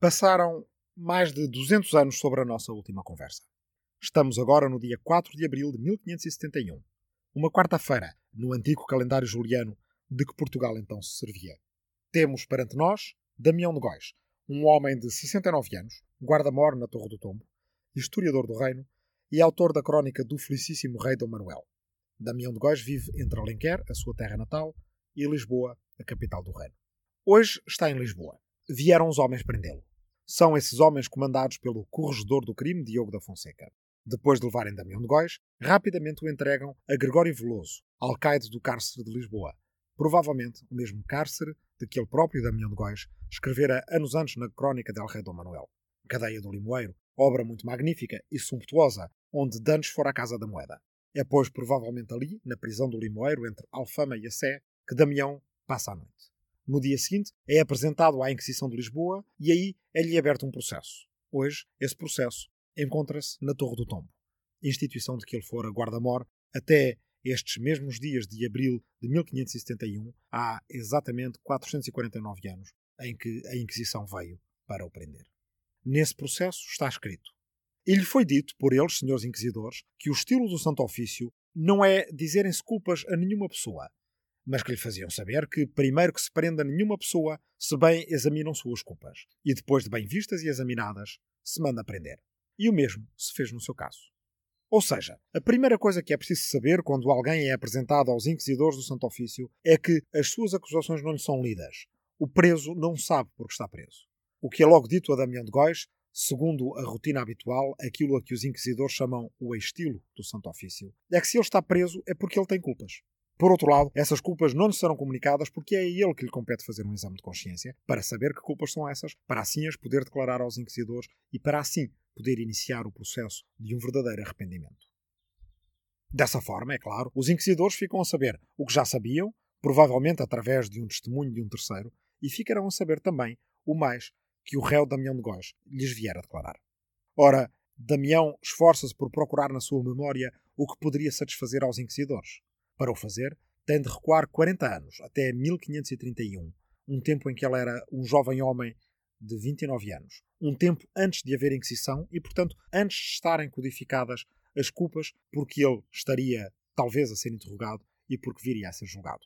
Passaram mais de 200 anos sobre a nossa última conversa. Estamos agora no dia 4 de abril de 1571, uma quarta-feira, no antigo calendário juliano de que Portugal então se servia. Temos perante nós Damião de Góis, um homem de 69 anos, guarda-mor na Torre do Tombo, historiador do reino e autor da crónica do felicíssimo rei Dom Manuel. Damião de Góis vive entre Alenquer, a sua terra natal, e Lisboa, a capital do reino. Hoje está em Lisboa. Vieram os homens prendê-lo. São esses homens comandados pelo corregedor do crime, Diogo da Fonseca. Depois de levarem Damião de Góis, rapidamente o entregam a Gregório Veloso, alcaide do cárcere de Lisboa. Provavelmente o mesmo cárcere de que ele próprio, Damião de Góis, escrevera anos antes na crónica del Rei Dom Manuel. Cadeia do Limoeiro, obra muito magnífica e sumptuosa, onde dantes fora a Casa da Moeda. É, pois, provavelmente ali, na prisão do Limoeiro, entre Alfama e a Sé, que Damião passa a noite. No dia seguinte, é apresentado à Inquisição de Lisboa e aí é-lhe aberto um processo. Hoje, esse processo encontra-se na Torre do Tombo, instituição de que ele fora guarda-mor até estes mesmos dias de abril de 1571, há exatamente 449 anos, em que a Inquisição veio para o prender. Nesse processo está escrito: E lhe foi dito por eles, senhores inquisidores, que o estilo do Santo Ofício não é dizerem-se culpas a nenhuma pessoa, mas que lhe faziam saber que primeiro que se prenda nenhuma pessoa, se bem examinam suas culpas, e depois de bem vistas e examinadas, se manda prender. E o mesmo se fez no seu caso. Ou seja, a primeira coisa que é preciso saber quando alguém é apresentado aos inquisidores do Santo Ofício é que as suas acusações não lhe são lidas. O preso não sabe porque está preso. O que é logo dito a Damião de Góis, segundo a rotina habitual, aquilo a que os inquisidores chamam o estilo do Santo Ofício, é que se ele está preso é porque ele tem culpas. Por outro lado, essas culpas não lhe serão comunicadas porque é a ele que lhe compete fazer um exame de consciência para saber que culpas são essas, para assim as poder declarar aos inquisidores e para assim poder iniciar o processo de um verdadeiro arrependimento. Dessa forma, é claro, os inquisidores ficam a saber o que já sabiam, provavelmente através de um testemunho de um terceiro, e ficarão a saber também o mais que o réu Damião de Góis lhes vier a declarar. Ora, Damião esforça-se por procurar na sua memória o que poderia satisfazer aos inquisidores. Para o fazer, tem de recuar 40 anos, até 1531, um tempo em que ele era um jovem homem de 29 anos, um tempo antes de haver Inquisição e, portanto, antes de estarem codificadas as culpas porque ele estaria, talvez, a ser interrogado e porque viria a ser julgado.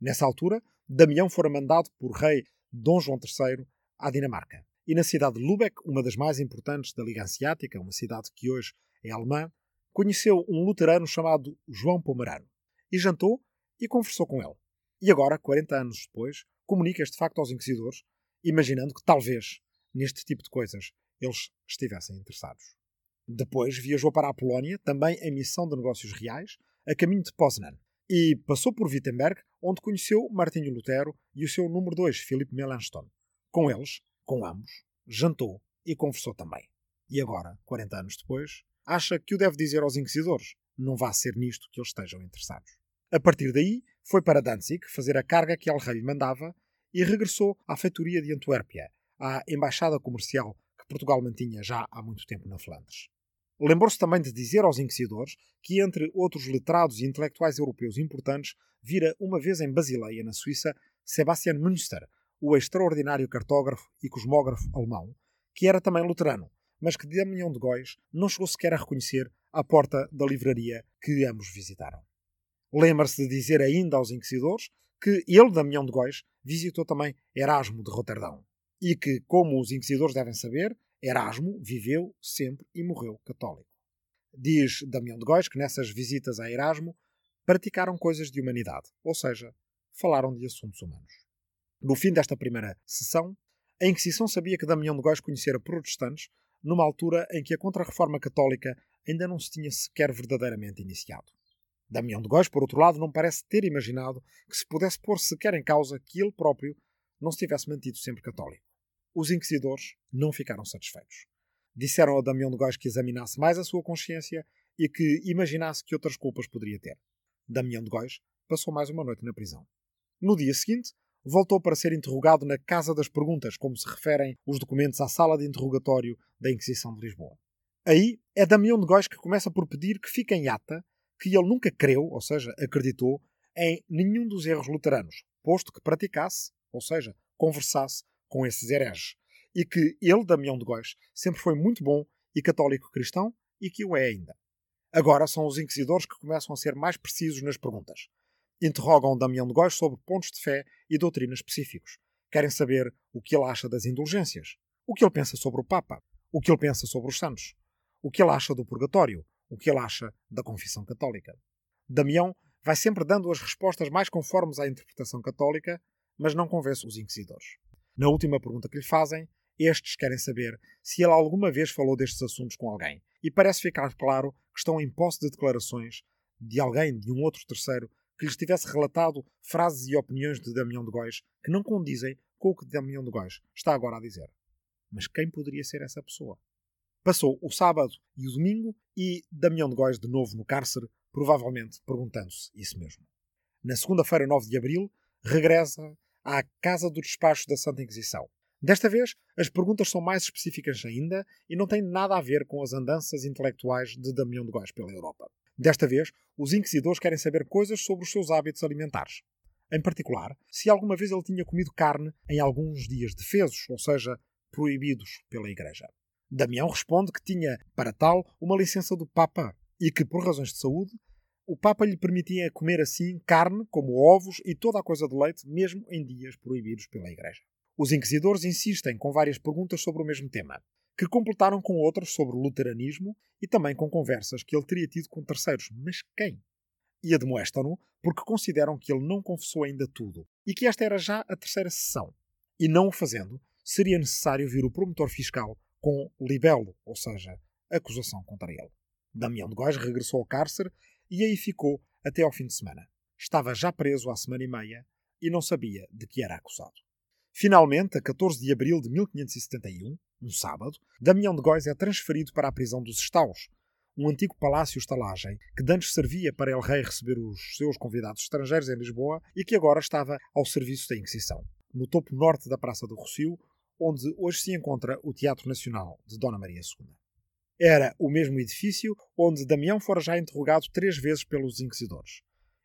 Nessa altura, Damião fora mandado por rei Dom João III à Dinamarca. E na cidade de Lübeck, uma das mais importantes da Liga Hanseática, uma cidade que hoje é alemã, conheceu um luterano chamado João Pomerano e jantou e conversou com ele. E agora, 40 anos depois, comunica este facto aos inquisidores, imaginando que talvez neste tipo de coisas eles estivessem interessados. Depois viajou para a Polónia, também em missão de negócios reais, a caminho de Poznan, e passou por Wittenberg, onde conheceu Martinho Lutero e o seu número 2, Philippe Melanchthon. Com eles, com ambos, jantou e conversou também. E agora, 40 anos depois, acha que o deve dizer aos inquisidores. Não vá ser nisto que eles estejam interessados. A partir daí, foi para Danzig fazer a carga que El Rei mandava e regressou à feitoria de Antuérpia, à embaixada comercial que Portugal mantinha já há muito tempo na Flandres. Lembrou-se também de dizer aos inquisidores que, entre outros letrados e intelectuais europeus importantes, vira uma vez em Basileia, na Suíça, Sebastian Münster, o extraordinário cartógrafo e cosmógrafo alemão, que era também luterano, mas que Damião de Góis não chegou sequer a reconhecer à porta da livraria que ambos visitaram. Lembra-se de dizer ainda aos inquisidores que ele, Damião de Góis, visitou também Erasmo de Roterdão e que, como os inquisidores devem saber, Erasmo viveu sempre e morreu católico. Diz Damião de Góis que nessas visitas a Erasmo praticaram coisas de humanidade, ou seja, falaram de assuntos humanos. No fim desta primeira sessão, a Inquisição sabia que Damião de Góis conhecera protestantes numa altura em que a Contra-Reforma Católica ainda não se tinha sequer verdadeiramente iniciado. Damião de Góis, por outro lado, não parece ter imaginado que se pudesse pôr sequer em causa que ele próprio não se tivesse mantido sempre católico. Os inquisidores não ficaram satisfeitos. Disseram a Damião de Góis que examinasse mais a sua consciência e que imaginasse que outras culpas poderia ter. Damião de Góis passou mais uma noite na prisão. No dia seguinte, voltou para ser interrogado na Casa das Perguntas, como se referem os documentos à sala de interrogatório da Inquisição de Lisboa. Aí é Damião de Góis que começa por pedir que fique em ata que ele nunca creu, ou seja, acreditou, em nenhum dos erros luteranos, posto que praticasse, ou seja, conversasse com esses hereges, e que ele, Damião de Góis, sempre foi muito bom e católico cristão e que o é ainda. Agora são os inquisidores que começam a ser mais precisos nas perguntas. Interrogam Damião de Góis sobre pontos de fé e doutrina específicos. Querem saber o que ele acha das indulgências, o que ele pensa sobre o Papa, o que ele pensa sobre os santos, o que ele acha do purgatório, o que ele acha da confissão católica. Damião vai sempre dando as respostas mais conformes à interpretação católica, mas não convence os inquisidores. Na última pergunta que lhe fazem, estes querem saber se ele alguma vez falou destes assuntos com alguém, e parece ficar claro que estão em posse de declarações de alguém, de um outro terceiro, que lhes tivesse relatado frases e opiniões de Damião de Góis que não condizem com o que Damião de Góis está agora a dizer. Mas quem poderia ser essa pessoa? Passou o sábado e o domingo e Damião de Góis de novo no cárcere, provavelmente perguntando-se isso mesmo. Na segunda-feira, 9 de abril, regressa à Casa do Despacho da Santa Inquisição. Desta vez, as perguntas são mais específicas ainda e não têm nada a ver com as andanças intelectuais de Damião de Góis pela Europa. Desta vez, os inquisidores querem saber coisas sobre os seus hábitos alimentares. Em particular, se alguma vez ele tinha comido carne em alguns dias defesos, ou seja, proibidos pela Igreja. Damião responde que tinha, para tal, uma licença do Papa e que, por razões de saúde, o Papa lhe permitia comer assim carne, como ovos e toda a coisa de leite, mesmo em dias proibidos pela Igreja. Os inquisidores insistem com várias perguntas sobre o mesmo tema, que completaram com outras sobre o luteranismo e também com conversas que ele teria tido com terceiros. Mas quem? E admoestam-no porque consideram que ele não confessou ainda tudo e que esta era já a terceira sessão. E não o fazendo, seria necessário vir o promotor fiscal com libelo, ou seja, acusação contra ele. Damião de Góis regressou ao cárcere e aí ficou até ao fim de semana. Estava já preso há semana e meia e não sabia de que era acusado. Finalmente, a 14 de abril de 1571, um sábado, Damião de Góis é transferido para a prisão dos Estaus, um antigo palácio-estalagem que antes servia para El Rei receber os seus convidados estrangeiros em Lisboa e que agora estava ao serviço da Inquisição, no topo norte da Praça do Rocio, onde hoje se encontra o Teatro Nacional de Dona Maria II. Era o mesmo edifício onde Damião fora já interrogado três vezes pelos inquisidores.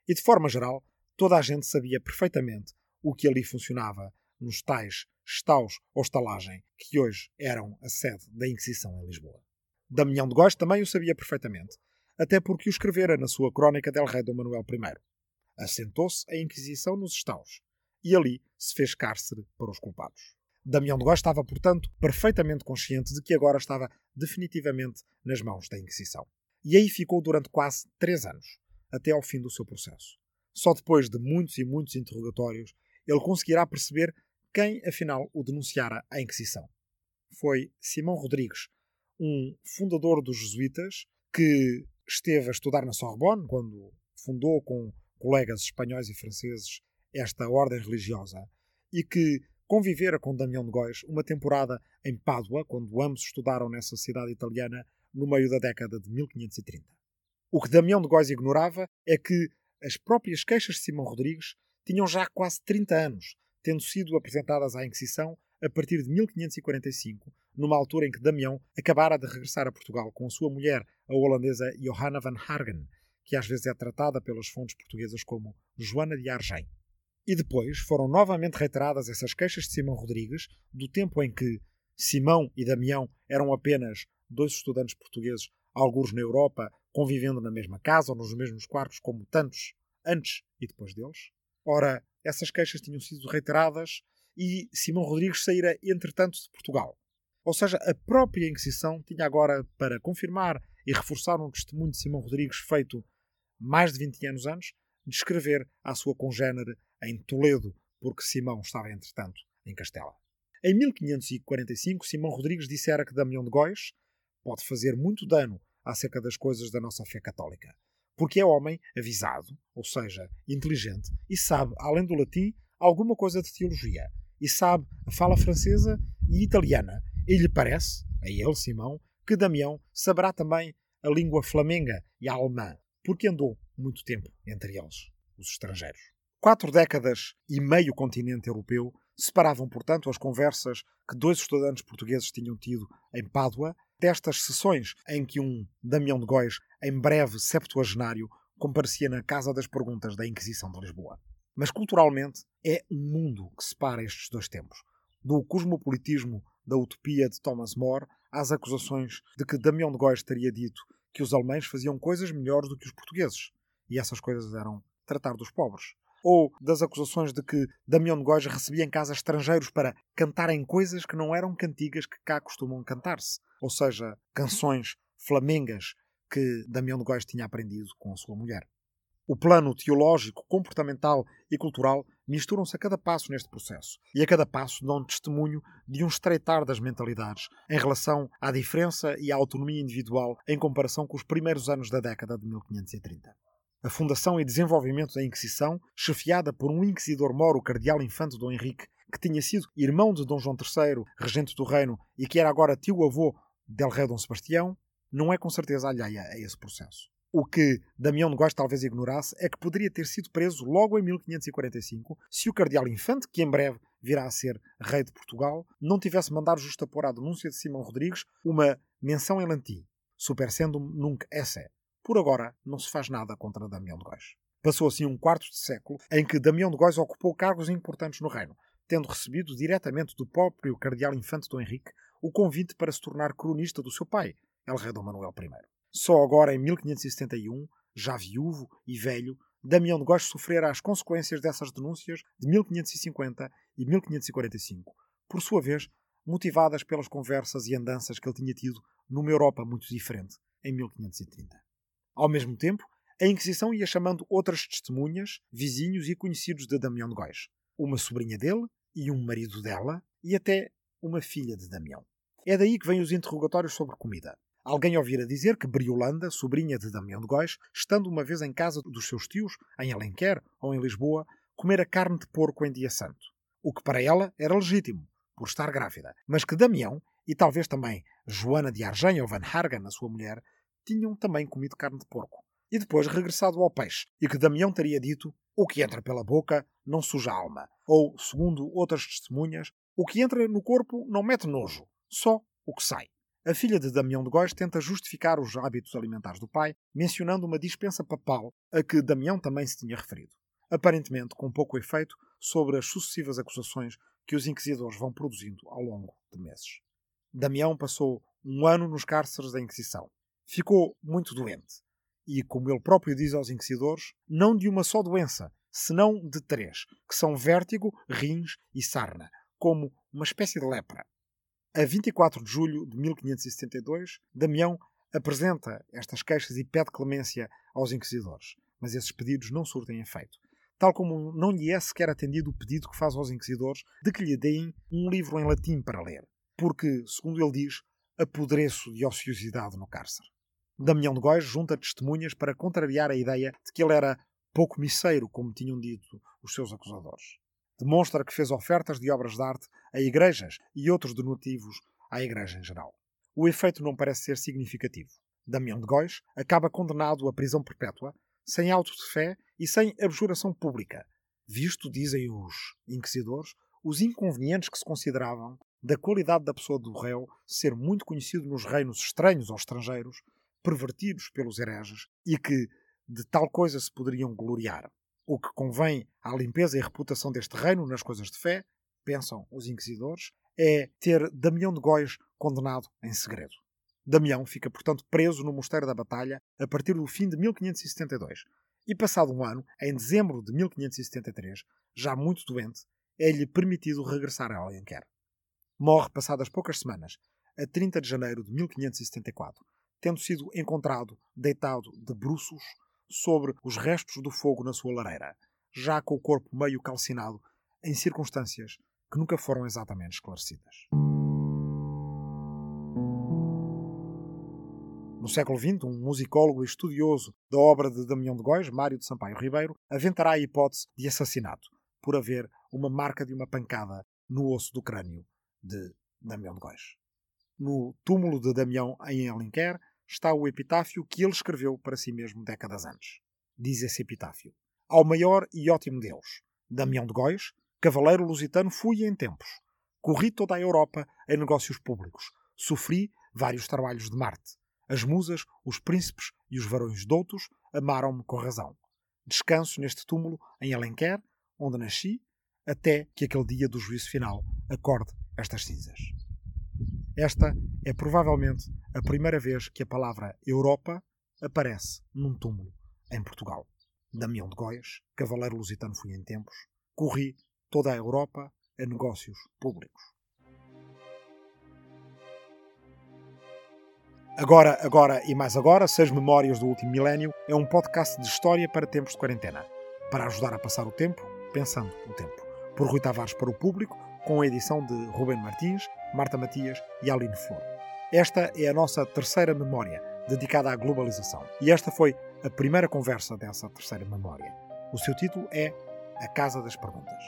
E, de forma geral, toda a gente sabia perfeitamente o que ali funcionava nos tais estaus ou estalagem que hoje eram a sede da Inquisição em Lisboa. Damião de Góis também o sabia perfeitamente, até porque o escrevera na sua crónica del Rei Dom Manuel I. Assentou-se a Inquisição nos estaus e ali se fez cárcere para os culpados. Damião de Góis estava, portanto, perfeitamente consciente de que agora estava definitivamente nas mãos da Inquisição. E aí ficou durante quase três anos, até ao fim do seu processo. Só depois de muitos e muitos interrogatórios ele conseguirá perceber quem afinal o denunciara à Inquisição. Foi Simão Rodrigues, um fundador dos jesuítas que esteve a estudar na Sorbonne quando fundou com colegas espanhóis e franceses esta ordem religiosa e que convivera com Damião de Góis uma temporada em Pádua, quando ambos estudaram nessa cidade italiana no meio da década de 1530. O que Damião de Góis ignorava é que as próprias queixas de Simão Rodrigues tinham já quase 30 anos tendo sido apresentadas à Inquisição a partir de 1545, numa altura em que Damião acabara de regressar a Portugal com a sua mulher, a holandesa Johanna van Hargen, que às vezes é tratada pelas fontes portuguesas como Joana de Argem. E depois foram novamente reiteradas essas queixas de Simão Rodrigues, do tempo em que Simão e Damião eram apenas dois estudantes portugueses, alguns na Europa, convivendo na mesma casa ou nos mesmos quartos, como tantos antes e depois deles. Ora, essas queixas tinham sido reiteradas e Simão Rodrigues saíra, entretanto, de Portugal. Ou seja, a própria Inquisição tinha agora, para confirmar e reforçar um testemunho de Simão Rodrigues feito mais de 20 anos antes, de escrever à sua congénere em Toledo, porque Simão estava, entretanto, em Castela. Em 1545, Simão Rodrigues dissera que Damião de Góis pode fazer muito dano acerca das coisas da nossa fé católica porque é homem avisado, ou seja, inteligente, e sabe, além do latim, alguma coisa de teologia, e sabe a fala francesa e italiana. E lhe parece, a ele, Simão, que Damião saberá também a língua flamenga e a alemã, porque andou muito tempo entre eles, os estrangeiros. Quatro décadas e meio continente europeu separavam, portanto, as conversas que dois estudantes portugueses tinham tido em Pádua destas sessões em que um Damião de Góis, em breve septuagenário, comparecia na Casa das Perguntas da Inquisição de Lisboa. Mas culturalmente é um mundo que separa estes dois tempos. Do cosmopolitismo da utopia de Thomas More às acusações de que Damião de Góis teria dito que os alemães faziam coisas melhores do que os portugueses, e essas coisas eram tratar dos pobres. Ou das acusações de que Damião de Góis recebia em casa estrangeiros para cantarem coisas que não eram cantigas que cá costumam cantar-se, ou seja, canções flamengas que Damião de Góis tinha aprendido com a sua mulher. O plano teológico, comportamental e cultural misturam-se a cada passo neste processo e a cada passo dão testemunho de um estreitar das mentalidades em relação à diferença e à autonomia individual em comparação com os primeiros anos da década de 1530. A fundação e desenvolvimento da Inquisição, chefiada por um inquisidor moro, cardeal infante Dom Henrique, que tinha sido irmão de Dom João III, regente do reino, e que era agora tio-avô del rei Dom Sebastião, não é com certeza alheia a esse processo. O que Damião de Góis talvez ignorasse é que poderia ter sido preso logo em 1545 se o cardeal Infante, que em breve virá a ser rei de Portugal, não tivesse mandado justapor à denúncia de Simão Rodrigues uma menção em latim, supersendum nunc esse. Por agora, não se faz nada contra Damião de Góis. Passou assim um quarto de século em que Damião de Góis ocupou cargos importantes no reino, tendo recebido diretamente do próprio cardeal Infante Dom Henrique o convite para se tornar cronista do seu pai, El Rei Dom Manuel I. Só agora, em 1571, já viúvo e velho, Damião de Góis sofrera as consequências dessas denúncias de 1550 e 1545, por sua vez motivadas pelas conversas e andanças que ele tinha tido numa Europa muito diferente em 1530. Ao mesmo tempo, a Inquisição ia chamando outras testemunhas, vizinhos e conhecidos de Damião de Góis, uma sobrinha dele e um marido dela e até uma filha de Damião. É daí que vêm os interrogatórios sobre comida. Alguém ouvira dizer que Briolanda, sobrinha de Damião de Góis, estando uma vez em casa dos seus tios, em Alenquer ou em Lisboa, comera carne de porco em dia santo. O que para ela era legítimo, por estar grávida, mas que Damião, e talvez também Joana de Argenha ou Van Hargen, a sua mulher, tinham também comido carne de porco. E depois regressado ao peixe, e que Damião teria dito: o que entra pela boca não suja a alma. Ou, segundo outras testemunhas, o que entra no corpo não mete nojo, só o que sai. A filha de Damião de Góis tenta justificar os hábitos alimentares do pai, mencionando uma dispensa papal a que Damião também se tinha referido. Aparentemente com pouco efeito sobre as sucessivas acusações que os inquisidores vão produzindo ao longo de meses. Damião passou um ano nos cárceres da Inquisição. Ficou muito doente. E, como ele próprio diz aos inquisidores, não de uma só doença, senão de três, que são vértigo, rins e sarna, como uma espécie de lepra. A 24 de julho de 1572, Damião apresenta estas queixas e pede clemência aos inquisidores, mas esses pedidos não surtem efeito. Tal como não lhe é sequer atendido o pedido que faz aos inquisidores de que lhe deem um livro em latim para ler, porque, segundo ele diz, apodreço de ociosidade no cárcere. Damião de Góis junta testemunhas para contrariar a ideia de que ele era pouco misseiro, como tinham dito os seus acusadores demonstra que fez ofertas de obras de arte a igrejas e outros donativos à igreja em geral. O efeito não parece ser significativo. Damião de Góis acaba condenado à prisão perpétua, sem auto de fé e sem abjuração pública, visto, dizem os inquisidores, os inconvenientes que se consideravam da qualidade da pessoa do réu ser muito conhecido nos reinos estranhos aos estrangeiros, pervertidos pelos hereges, e que de tal coisa se poderiam gloriar. O que convém à limpeza e reputação deste reino nas coisas de fé, pensam os inquisidores, é ter Damião de Góis condenado em segredo. Damião fica, portanto, preso no Mosteiro da Batalha a partir do fim de 1572. E passado um ano, em dezembro de 1573, já muito doente, é-lhe permitido regressar a Alenquer. Morre passadas poucas semanas, a 30 de janeiro de 1574, tendo sido encontrado deitado de bruços sobre os restos do fogo na sua lareira, já com o corpo meio calcinado, em circunstâncias que nunca foram exatamente esclarecidas. No século XX, um musicólogo e estudioso da obra de Damião de Góis, Mário de Sampaio Ribeiro, aventará a hipótese de assassinato, por haver uma marca de uma pancada no osso do crânio de Damião de Góis. No túmulo de Damião em Alenquer está o epitáfio que ele escreveu para si mesmo décadas antes. Diz esse epitáfio: Ao maior e ótimo Deus, Damião de Góis, cavaleiro lusitano fui em tempos. Corri toda a Europa em negócios públicos. Sofri vários trabalhos de Marte. As musas, os príncipes e os varões doutos amaram-me com razão. Descanso neste túmulo em Alenquer, onde nasci, até que aquele dia do juízo final acorde estas cinzas. Esta é provavelmente a primeira vez que a palavra Europa aparece num túmulo em Portugal. Damião de Góis, cavaleiro lusitano fui em tempos, corri toda a Europa a negócios públicos. Agora, agora e mais agora, Seis Memórias do Último Milénio é um podcast de história para tempos de quarentena, para ajudar a passar o tempo, pensando o tempo. Por Rui Tavares para o público, com a edição de Ruben Martins, Marta Matias e Aline Flor. Esta é a nossa terceira memória, dedicada à globalização. E esta foi a primeira conversa dessa terceira memória. O seu título é A Casa das Perguntas.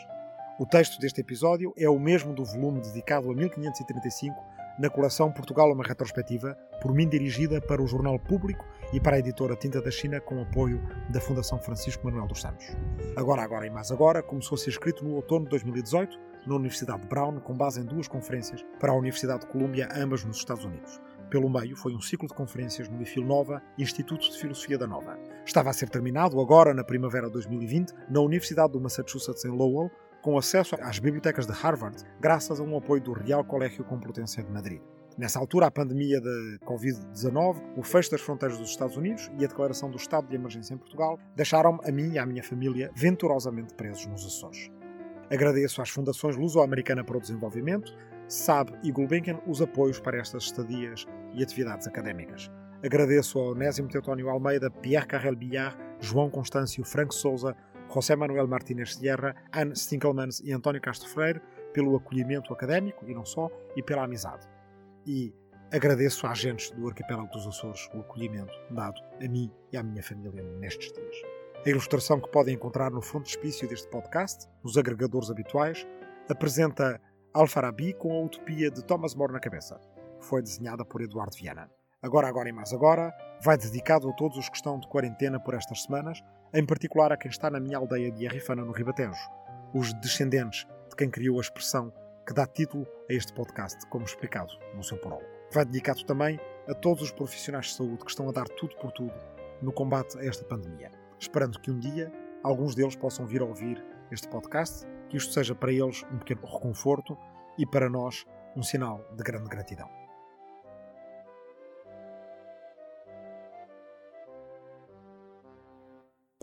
O texto deste episódio é o mesmo do volume dedicado a 1535 na coleção Portugal uma retrospectiva, por mim dirigida para o Jornal Público e para a editora Tinta da China com apoio da Fundação Francisco Manuel dos Santos. Agora, agora e mais agora, começou a ser escrito no outono de 2018 na Universidade de Brown, com base em duas conferências para a Universidade de Colômbia, ambas nos Estados Unidos. Pelo meio, foi um ciclo de conferências no IFIL Nova, Instituto de Filosofia da Nova. Estava a ser terminado agora, na primavera de 2020, na Universidade do Massachusetts em Lowell, com acesso às bibliotecas de Harvard, graças a um apoio do Real Colégio Complutense de Madrid. Nessa altura, a pandemia da Covid-19, o fecho das fronteiras dos Estados Unidos e a declaração do estado de emergência em Portugal deixaram-me, a mim e à minha família, venturosamente presos nos Açores. Agradeço às Fundações Luso-Americana para o Desenvolvimento, SAB e Gulbenkian os apoios para estas estadias e atividades académicas. Agradeço ao Onésimo Teutónio Almeida, Pierre Carrel Billard, João Constâncio, Franco Souza, José Manuel Martínez Sierra, Anne Stinkelmans e António Castro Freire pelo acolhimento académico e não só, e pela amizade. E agradeço a agentes do Arquipélago dos Açores o acolhimento dado a mim e à minha família nestes dias. A ilustração que podem encontrar no frontispício deste podcast, nos agregadores habituais, apresenta Alfarabi com a utopia de Thomas More na cabeça. Foi desenhada por Eduardo Viana. Agora, agora e mais agora, vai dedicado a todos os que estão de quarentena por estas semanas em particular a quem está na minha aldeia de Arrifana, no Ribatejo, os descendentes de quem criou a expressão que dá título a este podcast, como explicado no seu prólogo. Vai dedicado também a todos os profissionais de saúde que estão a dar tudo por tudo no combate a esta pandemia, esperando que um dia alguns deles possam vir a ouvir este podcast, que isto seja para eles um pequeno reconforto e para nós um sinal de grande gratidão.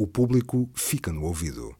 o público fica no ouvido.